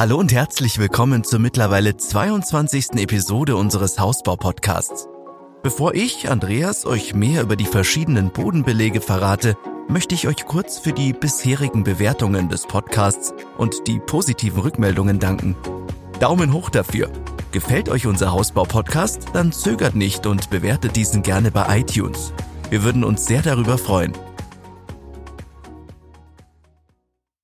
Hallo und herzlich willkommen zur mittlerweile 22. Episode unseres Hausbau-Podcasts. Bevor ich, Andreas, euch mehr über die verschiedenen Bodenbelege verrate, möchte ich euch kurz für die bisherigen Bewertungen des Podcasts und die positiven Rückmeldungen danken. Daumen hoch dafür. Gefällt euch unser Hausbau-Podcast? Dann zögert nicht und bewertet diesen gerne bei iTunes. Wir würden uns sehr darüber freuen.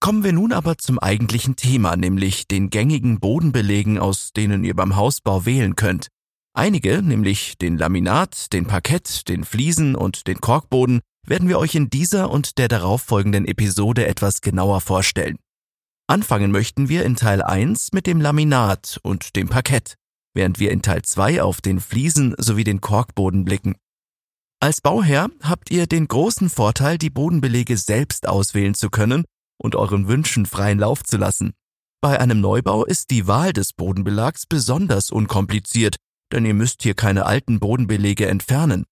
Kommen wir nun aber zum eigentlichen Thema, nämlich den gängigen Bodenbelegen, aus denen ihr beim Hausbau wählen könnt. Einige, nämlich den Laminat, den Parkett, den Fliesen und den Korkboden, werden wir euch in dieser und der darauffolgenden Episode etwas genauer vorstellen. Anfangen möchten wir in Teil 1 mit dem Laminat und dem Parkett, während wir in Teil 2 auf den Fliesen sowie den Korkboden blicken. Als Bauherr habt ihr den großen Vorteil, die Bodenbelege selbst auswählen zu können und euren Wünschen freien Lauf zu lassen. Bei einem Neubau ist die Wahl des Bodenbelags besonders unkompliziert, denn ihr müsst hier keine alten Bodenbelege entfernen.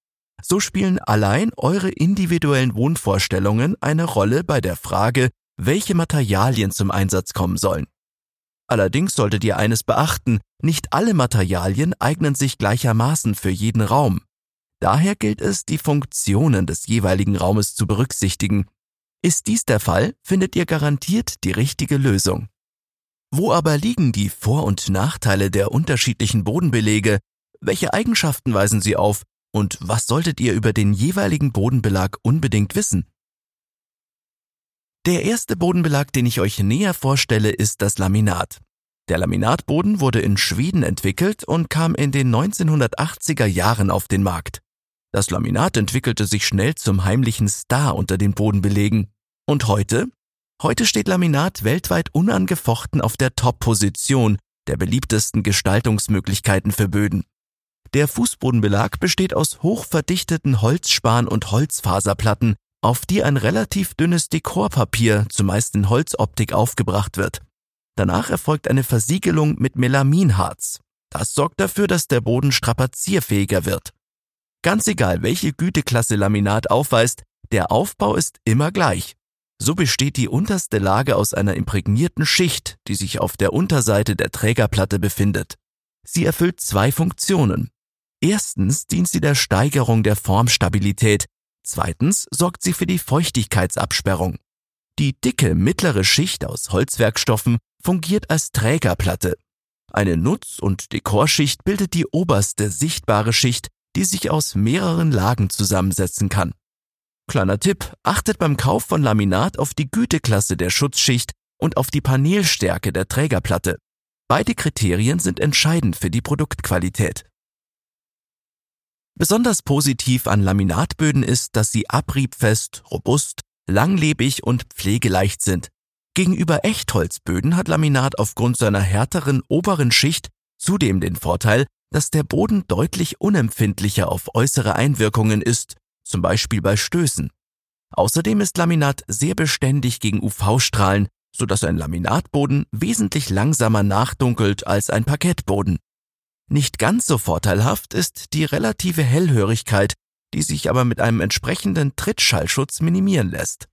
So spielen allein eure individuellen Wohnvorstellungen eine Rolle bei der Frage, welche Materialien zum Einsatz kommen sollen. Allerdings solltet ihr eines beachten, nicht alle Materialien eignen sich gleichermaßen für jeden Raum. Daher gilt es, die Funktionen des jeweiligen Raumes zu berücksichtigen ist dies der Fall, findet ihr garantiert die richtige Lösung. Wo aber liegen die Vor- und Nachteile der unterschiedlichen Bodenbelege? Welche Eigenschaften weisen sie auf? Und was solltet ihr über den jeweiligen Bodenbelag unbedingt wissen? Der erste Bodenbelag, den ich euch näher vorstelle, ist das Laminat. Der Laminatboden wurde in Schweden entwickelt und kam in den 1980er Jahren auf den Markt. Das Laminat entwickelte sich schnell zum heimlichen Star unter den Bodenbelegen. Und heute? Heute steht Laminat weltweit unangefochten auf der Top-Position der beliebtesten Gestaltungsmöglichkeiten für Böden. Der Fußbodenbelag besteht aus hochverdichteten Holzspan- und Holzfaserplatten, auf die ein relativ dünnes Dekorpapier, zumeist in Holzoptik, aufgebracht wird. Danach erfolgt eine Versiegelung mit Melaminharz. Das sorgt dafür, dass der Boden strapazierfähiger wird. Ganz egal, welche Güteklasse Laminat aufweist, der Aufbau ist immer gleich. So besteht die unterste Lage aus einer imprägnierten Schicht, die sich auf der Unterseite der Trägerplatte befindet. Sie erfüllt zwei Funktionen. Erstens dient sie der Steigerung der Formstabilität, zweitens sorgt sie für die Feuchtigkeitsabsperrung. Die dicke mittlere Schicht aus Holzwerkstoffen fungiert als Trägerplatte. Eine Nutz- und Dekorschicht bildet die oberste sichtbare Schicht, die sich aus mehreren Lagen zusammensetzen kann. Kleiner Tipp, achtet beim Kauf von Laminat auf die Güteklasse der Schutzschicht und auf die Panelstärke der Trägerplatte. Beide Kriterien sind entscheidend für die Produktqualität. Besonders positiv an Laminatböden ist, dass sie abriebfest, robust, langlebig und pflegeleicht sind. Gegenüber Echtholzböden hat Laminat aufgrund seiner härteren oberen Schicht zudem den Vorteil, dass der Boden deutlich unempfindlicher auf äußere Einwirkungen ist zum Beispiel bei Stößen. Außerdem ist Laminat sehr beständig gegen UV-Strahlen, so dass ein Laminatboden wesentlich langsamer nachdunkelt als ein Parkettboden. Nicht ganz so vorteilhaft ist die relative Hellhörigkeit, die sich aber mit einem entsprechenden Trittschallschutz minimieren lässt.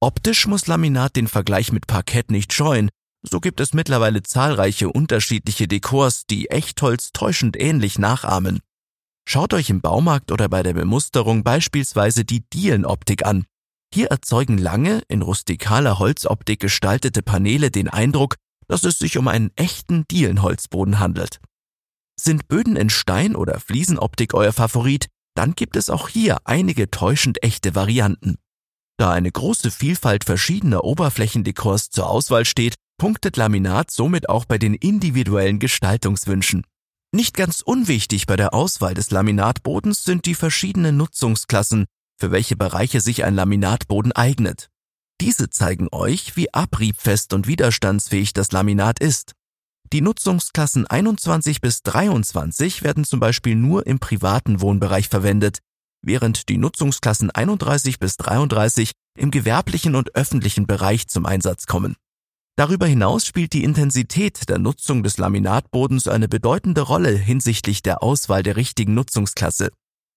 Optisch muss Laminat den Vergleich mit Parkett nicht scheuen, so gibt es mittlerweile zahlreiche unterschiedliche Dekors, die Echtholz täuschend ähnlich nachahmen. Schaut euch im Baumarkt oder bei der Bemusterung beispielsweise die Dielenoptik an. Hier erzeugen lange, in rustikaler Holzoptik gestaltete Paneele den Eindruck, dass es sich um einen echten Dielenholzboden handelt. Sind Böden in Stein- oder Fliesenoptik euer Favorit, dann gibt es auch hier einige täuschend echte Varianten. Da eine große Vielfalt verschiedener Oberflächendekors zur Auswahl steht, punktet Laminat somit auch bei den individuellen Gestaltungswünschen. Nicht ganz unwichtig bei der Auswahl des Laminatbodens sind die verschiedenen Nutzungsklassen, für welche Bereiche sich ein Laminatboden eignet. Diese zeigen euch, wie abriebfest und widerstandsfähig das Laminat ist. Die Nutzungsklassen 21 bis 23 werden zum Beispiel nur im privaten Wohnbereich verwendet, während die Nutzungsklassen 31 bis 33 im gewerblichen und öffentlichen Bereich zum Einsatz kommen. Darüber hinaus spielt die Intensität der Nutzung des Laminatbodens eine bedeutende Rolle hinsichtlich der Auswahl der richtigen Nutzungsklasse.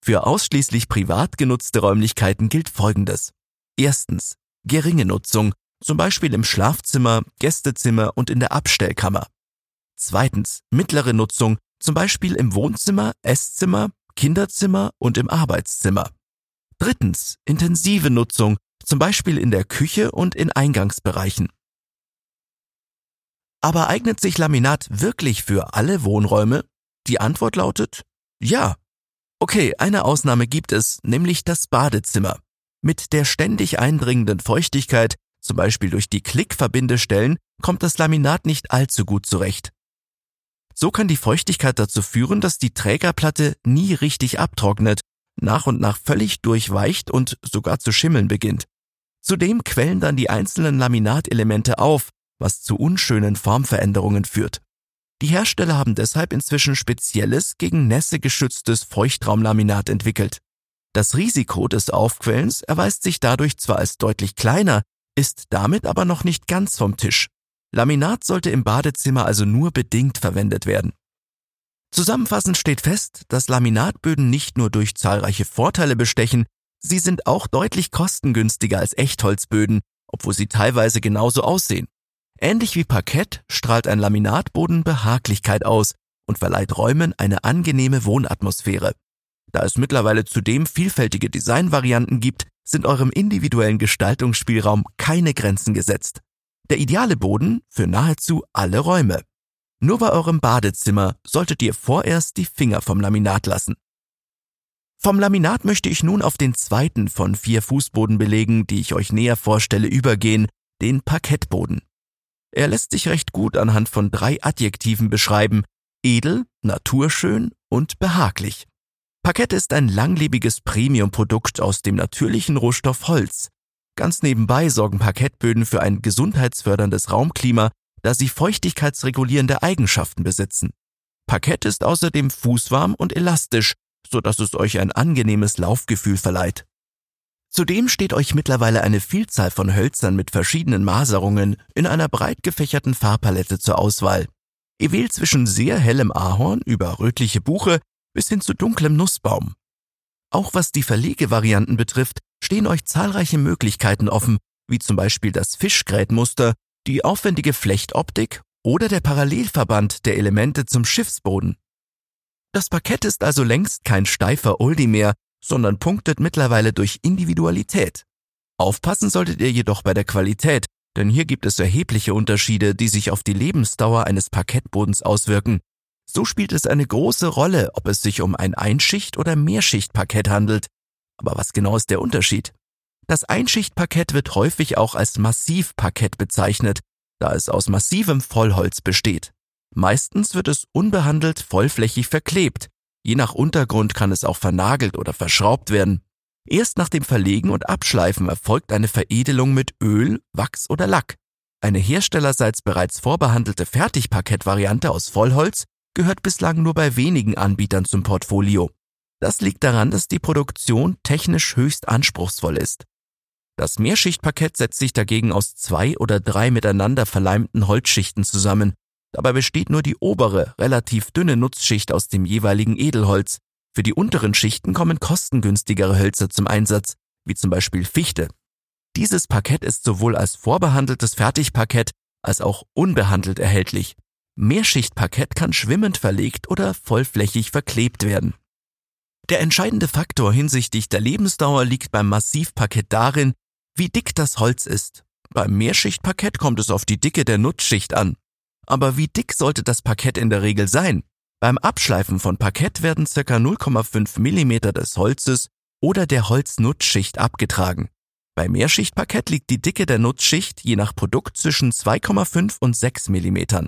Für ausschließlich privat genutzte Räumlichkeiten gilt Folgendes. Erstens. Geringe Nutzung, zum Beispiel im Schlafzimmer, Gästezimmer und in der Abstellkammer. Zweitens, mittlere Nutzung, zum Beispiel im Wohnzimmer, Esszimmer, Kinderzimmer und im Arbeitszimmer. Drittens, intensive Nutzung, zum Beispiel in der Küche und in Eingangsbereichen. Aber eignet sich Laminat wirklich für alle Wohnräume? Die Antwort lautet ja. Okay, eine Ausnahme gibt es, nämlich das Badezimmer. Mit der ständig eindringenden Feuchtigkeit, zum Beispiel durch die Klickverbindestellen, kommt das Laminat nicht allzu gut zurecht. So kann die Feuchtigkeit dazu führen, dass die Trägerplatte nie richtig abtrocknet, nach und nach völlig durchweicht und sogar zu schimmeln beginnt. Zudem quellen dann die einzelnen Laminatelemente auf, was zu unschönen Formveränderungen führt. Die Hersteller haben deshalb inzwischen spezielles gegen Nässe geschütztes Feuchtraumlaminat entwickelt. Das Risiko des Aufquellens erweist sich dadurch zwar als deutlich kleiner, ist damit aber noch nicht ganz vom Tisch. Laminat sollte im Badezimmer also nur bedingt verwendet werden. Zusammenfassend steht fest, dass Laminatböden nicht nur durch zahlreiche Vorteile bestechen, sie sind auch deutlich kostengünstiger als Echtholzböden, obwohl sie teilweise genauso aussehen. Ähnlich wie Parkett strahlt ein Laminatboden Behaglichkeit aus und verleiht Räumen eine angenehme Wohnatmosphäre. Da es mittlerweile zudem vielfältige Designvarianten gibt, sind eurem individuellen Gestaltungsspielraum keine Grenzen gesetzt. Der ideale Boden für nahezu alle Räume. Nur bei eurem Badezimmer solltet ihr vorerst die Finger vom Laminat lassen. Vom Laminat möchte ich nun auf den zweiten von vier Fußbodenbelegen, die ich euch näher vorstelle, übergehen, den Parkettboden. Er lässt sich recht gut anhand von drei Adjektiven beschreiben, edel, naturschön und behaglich. Parkett ist ein langlebiges Premiumprodukt aus dem natürlichen Rohstoff Holz. Ganz nebenbei sorgen Parkettböden für ein gesundheitsförderndes Raumklima, da sie feuchtigkeitsregulierende Eigenschaften besitzen. Parkett ist außerdem fußwarm und elastisch, so dass es euch ein angenehmes Laufgefühl verleiht. Zudem steht euch mittlerweile eine Vielzahl von Hölzern mit verschiedenen Maserungen in einer breit gefächerten Farbpalette zur Auswahl. Ihr wählt zwischen sehr hellem Ahorn über rötliche Buche bis hin zu dunklem Nussbaum. Auch was die Verlegevarianten betrifft, stehen euch zahlreiche Möglichkeiten offen, wie zum Beispiel das Fischgrätmuster, die aufwendige Flechtoptik oder der Parallelverband der Elemente zum Schiffsboden. Das Parkett ist also längst kein steifer Oldie mehr, sondern punktet mittlerweile durch Individualität. Aufpassen solltet ihr jedoch bei der Qualität, denn hier gibt es erhebliche Unterschiede, die sich auf die Lebensdauer eines Parkettbodens auswirken. So spielt es eine große Rolle, ob es sich um ein Einschicht- oder Mehrschichtparkett handelt. Aber was genau ist der Unterschied? Das Einschichtparkett wird häufig auch als Massivparkett bezeichnet, da es aus massivem Vollholz besteht. Meistens wird es unbehandelt vollflächig verklebt, Je nach Untergrund kann es auch vernagelt oder verschraubt werden. Erst nach dem Verlegen und Abschleifen erfolgt eine Veredelung mit Öl, Wachs oder Lack. Eine herstellerseits bereits vorbehandelte Fertigparkettvariante aus Vollholz gehört bislang nur bei wenigen Anbietern zum Portfolio. Das liegt daran, dass die Produktion technisch höchst anspruchsvoll ist. Das Mehrschichtparkett setzt sich dagegen aus zwei oder drei miteinander verleimten Holzschichten zusammen, Dabei besteht nur die obere, relativ dünne Nutzschicht aus dem jeweiligen Edelholz. Für die unteren Schichten kommen kostengünstigere Hölzer zum Einsatz, wie zum Beispiel Fichte. Dieses Parkett ist sowohl als vorbehandeltes Fertigparkett als auch unbehandelt erhältlich. Mehrschichtparkett kann schwimmend verlegt oder vollflächig verklebt werden. Der entscheidende Faktor hinsichtlich der Lebensdauer liegt beim Massivparkett darin, wie dick das Holz ist. Beim Mehrschichtparkett kommt es auf die Dicke der Nutzschicht an. Aber wie dick sollte das Parkett in der Regel sein? Beim Abschleifen von Parkett werden ca. 0,5 mm des Holzes oder der Holznutzschicht abgetragen. Bei Mehrschichtparkett liegt die Dicke der Nutzschicht je nach Produkt zwischen 2,5 und 6 mm.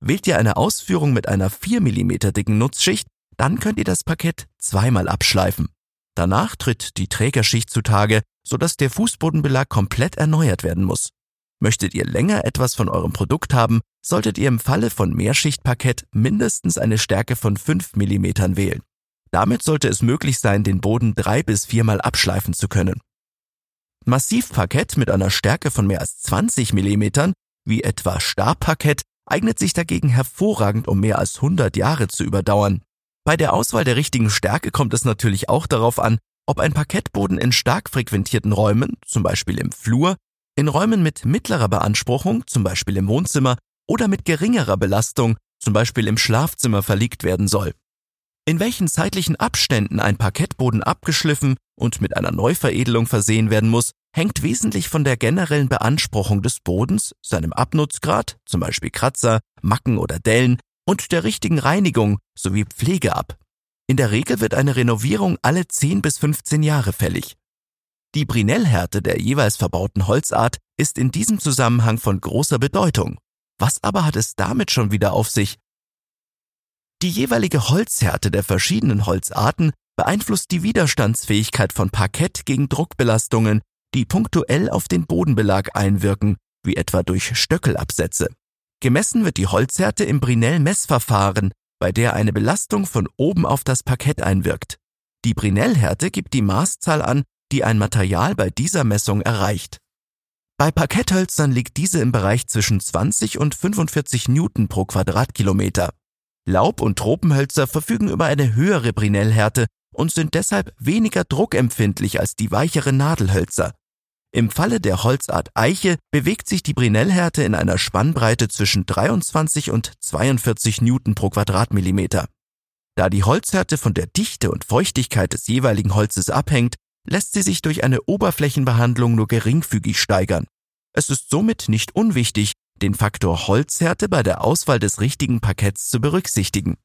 Wählt ihr eine Ausführung mit einer 4 mm dicken Nutzschicht, dann könnt ihr das Parkett zweimal abschleifen. Danach tritt die Trägerschicht zutage, sodass der Fußbodenbelag komplett erneuert werden muss. Möchtet ihr länger etwas von eurem Produkt haben, solltet ihr im Falle von Mehrschichtparkett mindestens eine Stärke von 5 mm wählen. Damit sollte es möglich sein, den Boden drei bis viermal abschleifen zu können. Massivparkett mit einer Stärke von mehr als 20 mm, wie etwa Stabparkett, eignet sich dagegen hervorragend, um mehr als 100 Jahre zu überdauern. Bei der Auswahl der richtigen Stärke kommt es natürlich auch darauf an, ob ein Parkettboden in stark frequentierten Räumen, zum Beispiel im Flur, in Räumen mit mittlerer Beanspruchung, zum Beispiel im Wohnzimmer, oder mit geringerer Belastung, zum Beispiel im Schlafzimmer, verlegt werden soll. In welchen zeitlichen Abständen ein Parkettboden abgeschliffen und mit einer Neuveredelung versehen werden muss, hängt wesentlich von der generellen Beanspruchung des Bodens, seinem Abnutzgrad, zum Beispiel Kratzer, Macken oder Dellen, und der richtigen Reinigung sowie Pflege ab. In der Regel wird eine Renovierung alle 10 bis 15 Jahre fällig. Die Brinellhärte der jeweils verbauten Holzart ist in diesem Zusammenhang von großer Bedeutung. Was aber hat es damit schon wieder auf sich? Die jeweilige Holzhärte der verschiedenen Holzarten beeinflusst die Widerstandsfähigkeit von Parkett gegen Druckbelastungen, die punktuell auf den Bodenbelag einwirken, wie etwa durch Stöckelabsätze. Gemessen wird die Holzhärte im Brinell-Messverfahren, bei der eine Belastung von oben auf das Parkett einwirkt. Die Brinell-Härte gibt die Maßzahl an, die ein Material bei dieser Messung erreicht. Bei Parketthölzern liegt diese im Bereich zwischen 20 und 45 Newton pro Quadratkilometer. Laub- und Tropenhölzer verfügen über eine höhere Brinellhärte und sind deshalb weniger druckempfindlich als die weicheren Nadelhölzer. Im Falle der Holzart Eiche bewegt sich die Brinellhärte in einer Spannbreite zwischen 23 und 42 Newton pro Quadratmillimeter. Da die Holzhärte von der Dichte und Feuchtigkeit des jeweiligen Holzes abhängt, lässt sie sich durch eine Oberflächenbehandlung nur geringfügig steigern. Es ist somit nicht unwichtig, den Faktor Holzhärte bei der Auswahl des richtigen Parketts zu berücksichtigen.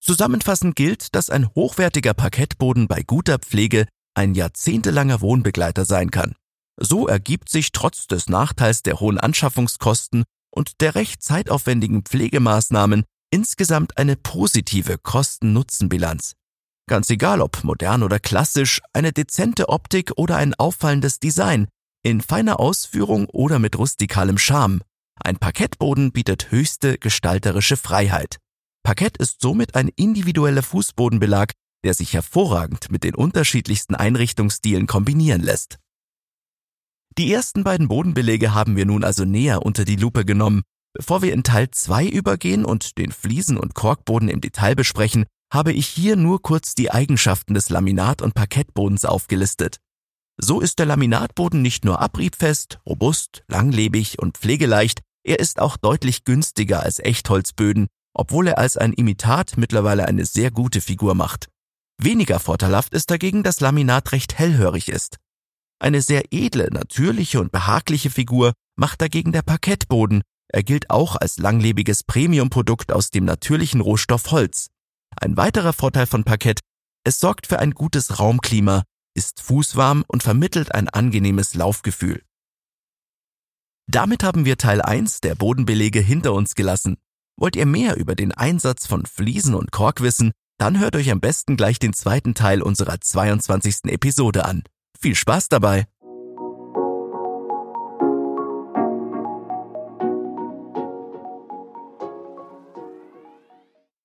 Zusammenfassend gilt, dass ein hochwertiger Parkettboden bei guter Pflege ein jahrzehntelanger Wohnbegleiter sein kann. So ergibt sich trotz des Nachteils der hohen Anschaffungskosten und der recht zeitaufwendigen Pflegemaßnahmen insgesamt eine positive Kosten-Nutzen-Bilanz. Ganz egal ob modern oder klassisch, eine dezente Optik oder ein auffallendes Design, in feiner Ausführung oder mit rustikalem Charme. Ein Parkettboden bietet höchste gestalterische Freiheit. Parkett ist somit ein individueller Fußbodenbelag, der sich hervorragend mit den unterschiedlichsten Einrichtungsstilen kombinieren lässt. Die ersten beiden Bodenbelege haben wir nun also näher unter die Lupe genommen. Bevor wir in Teil 2 übergehen und den Fliesen- und Korkboden im Detail besprechen, habe ich hier nur kurz die Eigenschaften des Laminat- und Parkettbodens aufgelistet. So ist der Laminatboden nicht nur abriebfest, robust, langlebig und pflegeleicht, er ist auch deutlich günstiger als Echtholzböden, obwohl er als ein Imitat mittlerweile eine sehr gute Figur macht. Weniger vorteilhaft ist dagegen, dass Laminat recht hellhörig ist. Eine sehr edle, natürliche und behagliche Figur macht dagegen der Parkettboden. Er gilt auch als langlebiges Premiumprodukt aus dem natürlichen Rohstoff Holz. Ein weiterer Vorteil von Parkett, es sorgt für ein gutes Raumklima, ist fußwarm und vermittelt ein angenehmes Laufgefühl. Damit haben wir Teil 1 der Bodenbelege hinter uns gelassen. Wollt ihr mehr über den Einsatz von Fliesen und Kork wissen, dann hört euch am besten gleich den zweiten Teil unserer 22. Episode an. Viel Spaß dabei!